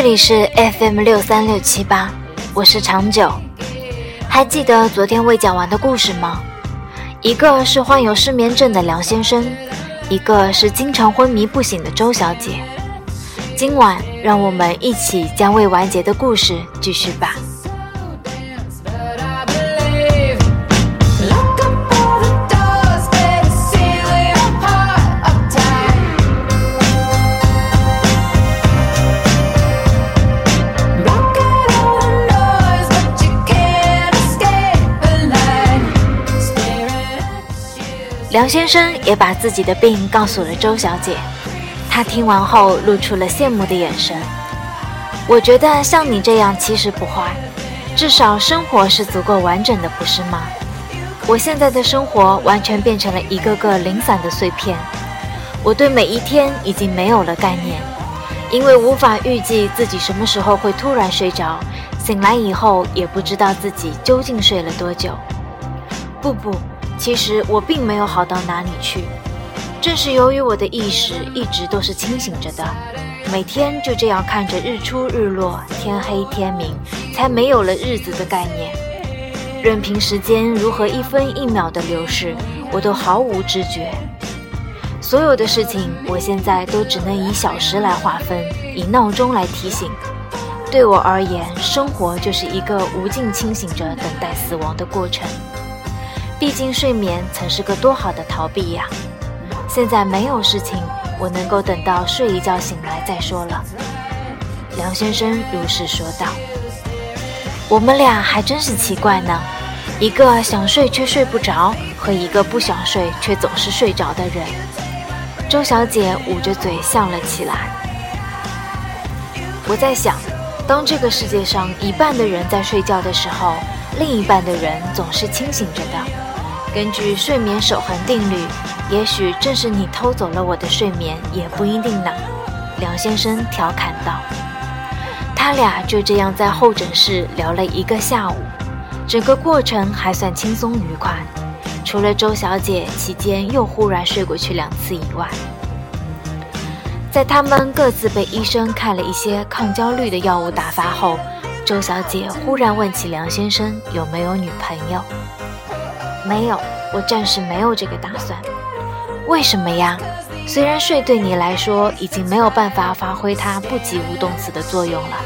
这里是 FM 六三六七八，我是长久。还记得昨天未讲完的故事吗？一个是患有失眠症的梁先生，一个是经常昏迷不醒的周小姐。今晚，让我们一起将未完结的故事继续吧。杨先生也把自己的病告诉了周小姐，她听完后露出了羡慕的眼神。我觉得像你这样其实不坏，至少生活是足够完整的，不是吗？我现在的生活完全变成了一个个零散的碎片，我对每一天已经没有了概念，因为无法预计自己什么时候会突然睡着，醒来以后也不知道自己究竟睡了多久。不不。其实我并没有好到哪里去，正是由于我的意识一直都是清醒着的，每天就这样看着日出日落、天黑天明，才没有了日子的概念。任凭时间如何一分一秒的流逝，我都毫无知觉。所有的事情，我现在都只能以小时来划分，以闹钟来提醒。对我而言，生活就是一个无尽清醒着等待死亡的过程。毕竟睡眠曾是个多好的逃避呀！现在没有事情，我能够等到睡一觉醒来再说了。梁先生如是说道。我们俩还真是奇怪呢，一个想睡却睡不着，和一个不想睡却总是睡着的人。周小姐捂着嘴笑了起来。我在想，当这个世界上一半的人在睡觉的时候，另一半的人总是清醒着的。根据睡眠守恒定律，也许正是你偷走了我的睡眠，也不一定呢。梁先生调侃道。他俩就这样在候诊室聊了一个下午，整个过程还算轻松愉快，除了周小姐期间又忽然睡过去两次以外。在他们各自被医生开了一些抗焦虑的药物打发后，周小姐忽然问起梁先生有没有女朋友。没有，我暂时没有这个打算。为什么呀？虽然睡对你来说已经没有办法发挥它不及物动词的作用了，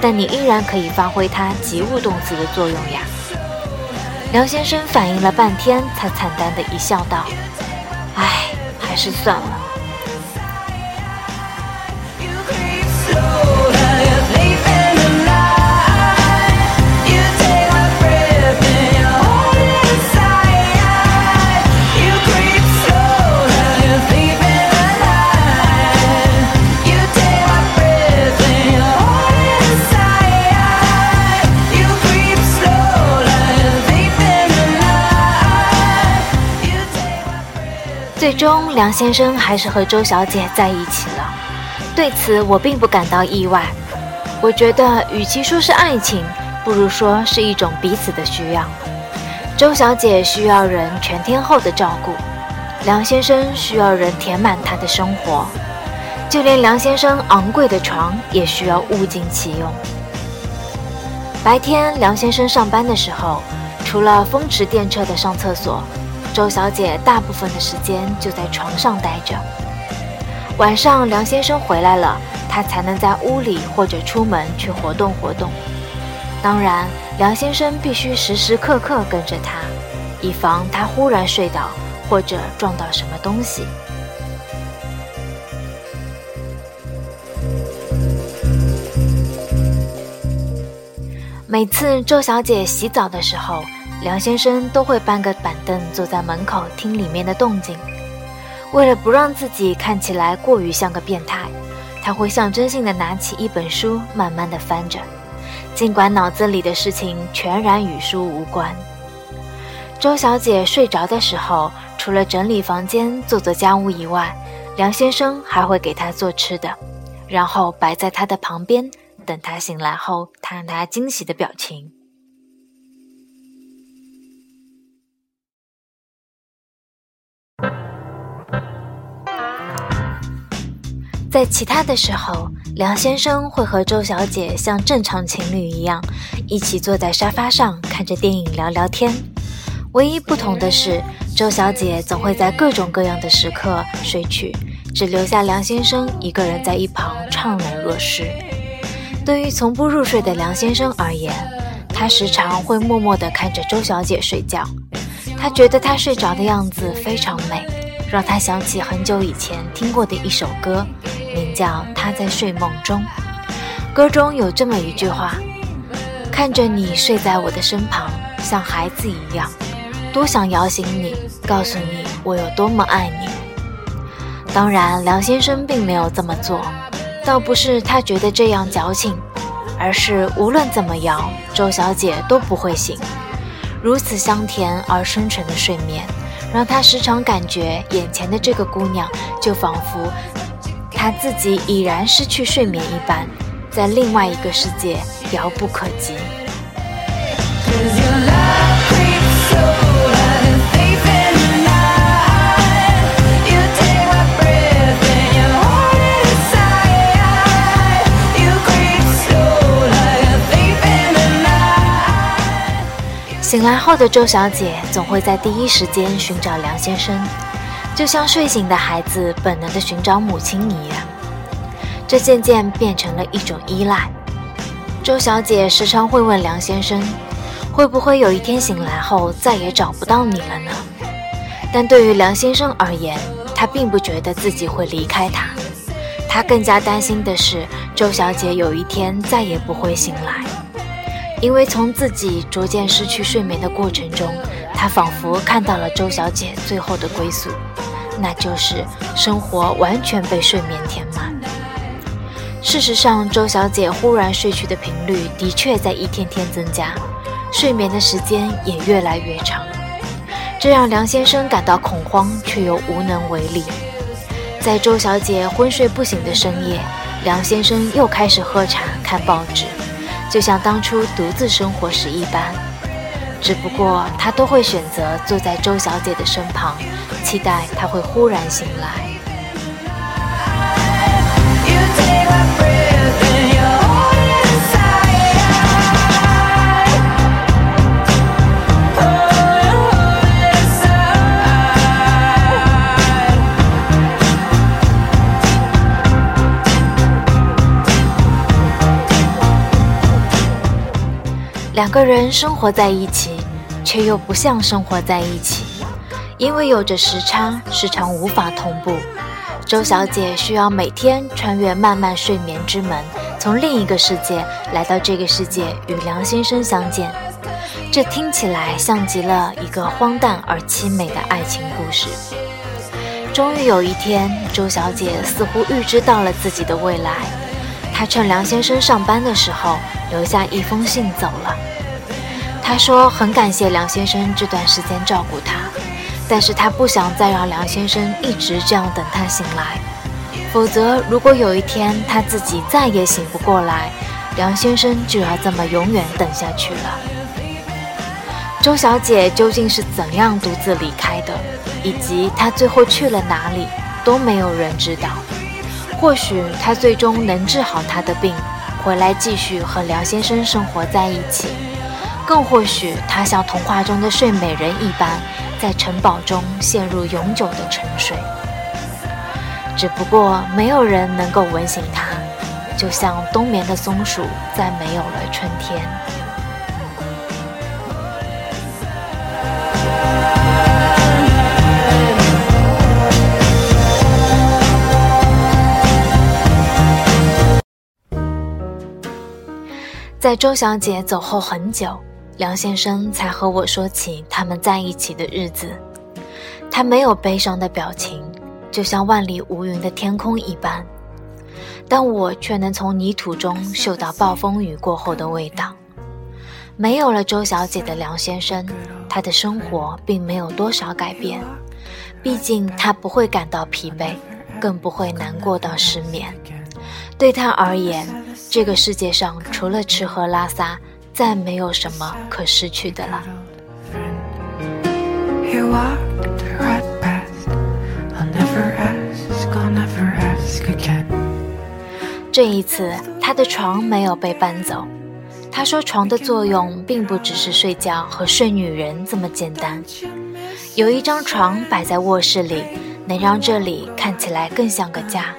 但你依然可以发挥它及物动词的作用呀。梁先生反应了半天，才惨淡的一笑道：“唉，还是算了。”终，梁先生还是和周小姐在一起了。对此，我并不感到意外。我觉得，与其说是爱情，不如说是一种彼此的需要。周小姐需要人全天候的照顾，梁先生需要人填满他的生活。就连梁先生昂贵的床也需要物尽其用。白天，梁先生上班的时候，除了风驰电掣的上厕所。周小姐大部分的时间就在床上待着。晚上梁先生回来了，她才能在屋里或者出门去活动活动。当然，梁先生必须时时刻刻跟着她，以防她忽然睡倒或者撞到什么东西。每次周小姐洗澡的时候。梁先生都会搬个板凳坐在门口听里面的动静。为了不让自己看起来过于像个变态，他会象征性的拿起一本书，慢慢的翻着，尽管脑子里的事情全然与书无关。周小姐睡着的时候，除了整理房间、做做家务以外，梁先生还会给她做吃的，然后摆在她的旁边，等她醒来后，看她惊喜的表情。在其他的时候，梁先生会和周小姐像正常情侣一样，一起坐在沙发上看着电影聊聊天。唯一不同的是，周小姐总会在各种各样的时刻睡去，只留下梁先生一个人在一旁怅然若失。对于从不入睡的梁先生而言，他时常会默默地看着周小姐睡觉，他觉得她睡着的样子非常美，让他想起很久以前听过的一首歌。叫《他在睡梦中》，歌中有这么一句话：“看着你睡在我的身旁，像孩子一样，多想摇醒你，告诉你我有多么爱你。”当然，梁先生并没有这么做，倒不是他觉得这样矫情，而是无论怎么摇，周小姐都不会醒。如此香甜而深沉的睡眠，让他时常感觉眼前的这个姑娘就仿佛……他自己已然失去睡眠一般，在另外一个世界遥不可及。醒来后的周小姐总会在第一时间寻找梁先生。就像睡醒的孩子本能地寻找母亲一样，这渐渐变成了一种依赖。周小姐时常会问梁先生：“会不会有一天醒来后再也找不到你了呢？”但对于梁先生而言，他并不觉得自己会离开他，他更加担心的是周小姐有一天再也不会醒来，因为从自己逐渐失去睡眠的过程中，他仿佛看到了周小姐最后的归宿。那就是生活完全被睡眠填满。事实上，周小姐忽然睡去的频率的确在一天天增加，睡眠的时间也越来越长，这让梁先生感到恐慌，却又无能为力。在周小姐昏睡不醒的深夜，梁先生又开始喝茶、看报纸，就像当初独自生活时一般。只不过他都会选择坐在周小姐的身旁，期待她会忽然醒来。两个人生活在一起，却又不像生活在一起，因为有着时差，时常无法同步。周小姐需要每天穿越漫漫睡眠之门，从另一个世界来到这个世界与梁先生相见。这听起来像极了一个荒诞而凄美的爱情故事。终于有一天，周小姐似乎预知到了自己的未来，她趁梁先生上班的时候留下一封信走了。他说很感谢梁先生这段时间照顾他，但是他不想再让梁先生一直这样等他醒来，否则如果有一天他自己再也醒不过来，梁先生就要这么永远等下去了。周小姐究竟是怎样独自离开的，以及她最后去了哪里，都没有人知道。或许她最终能治好她的病，回来继续和梁先生生活在一起。更或许，他像童话中的睡美人一般，在城堡中陷入永久的沉睡。只不过，没有人能够吻醒他，就像冬眠的松鼠，再没有了春天。在周小姐走后很久。梁先生才和我说起他们在一起的日子，他没有悲伤的表情，就像万里无云的天空一般，但我却能从泥土中嗅到暴风雨过后的味道。没有了周小姐的梁先生，他的生活并没有多少改变，毕竟他不会感到疲惫，更不会难过到失眠。对他而言，这个世界上除了吃喝拉撒。再没有什么可失去的了。这一次，他的床没有被搬走。他说，床的作用并不只是睡觉和睡女人这么简单。有一张床摆在卧室里，能让这里看起来更像个家。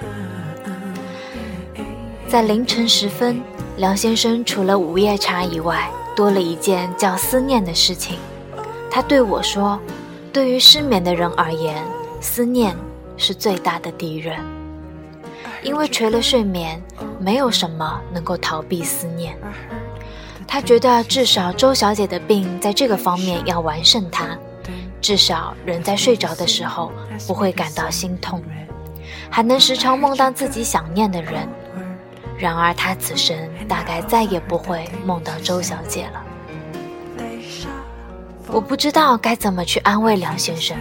在凌晨时分，梁先生除了午夜茶以外，多了一件叫思念的事情。他对我说：“对于失眠的人而言，思念是最大的敌人，因为垂了睡眠，没有什么能够逃避思念。”他觉得至少周小姐的病在这个方面要完胜他。至少人在睡着的时候不会感到心痛，还能时常梦到自己想念的人。然而他此生大概再也不会梦到周小姐了。我不知道该怎么去安慰梁先生，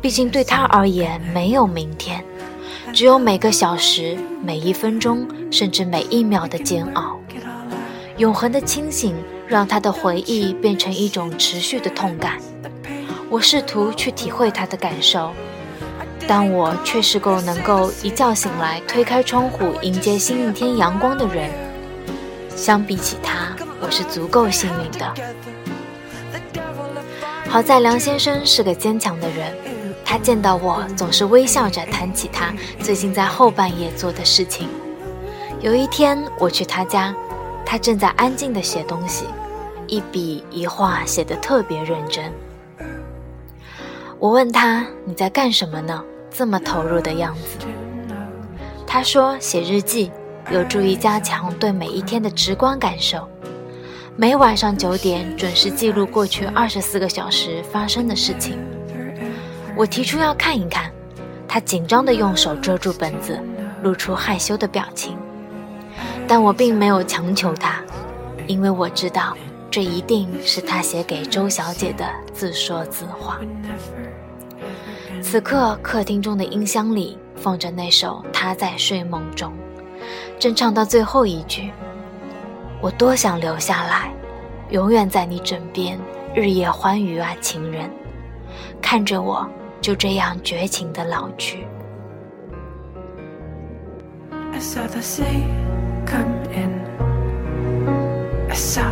毕竟对他而言没有明天，只有每个小时、每一分钟，甚至每一秒的煎熬。永恒的清醒让他的回忆变成一种持续的痛感。我试图去体会他的感受，但我却是够能够一觉醒来推开窗户迎接新一天阳光的人。相比起他，我是足够幸运的。好在梁先生是个坚强的人，他见到我总是微笑着谈起他最近在后半夜做的事情。有一天我去他家，他正在安静的写东西，一笔一画写得特别认真。我问他：“你在干什么呢？这么投入的样子。”他说：“写日记有助于加强对每一天的直观感受。每晚上九点准时记录过去二十四个小时发生的事情。”我提出要看一看，他紧张地用手遮住本子，露出害羞的表情。但我并没有强求他，因为我知道这一定是他写给周小姐的自说自话。此刻，客厅中的音箱里放着那首《他在睡梦中》，正唱到最后一句：“我多想留下来，永远在你枕边，日夜欢愉啊，情人，看着我就这样绝情的老去。” I saw the sea come in. I saw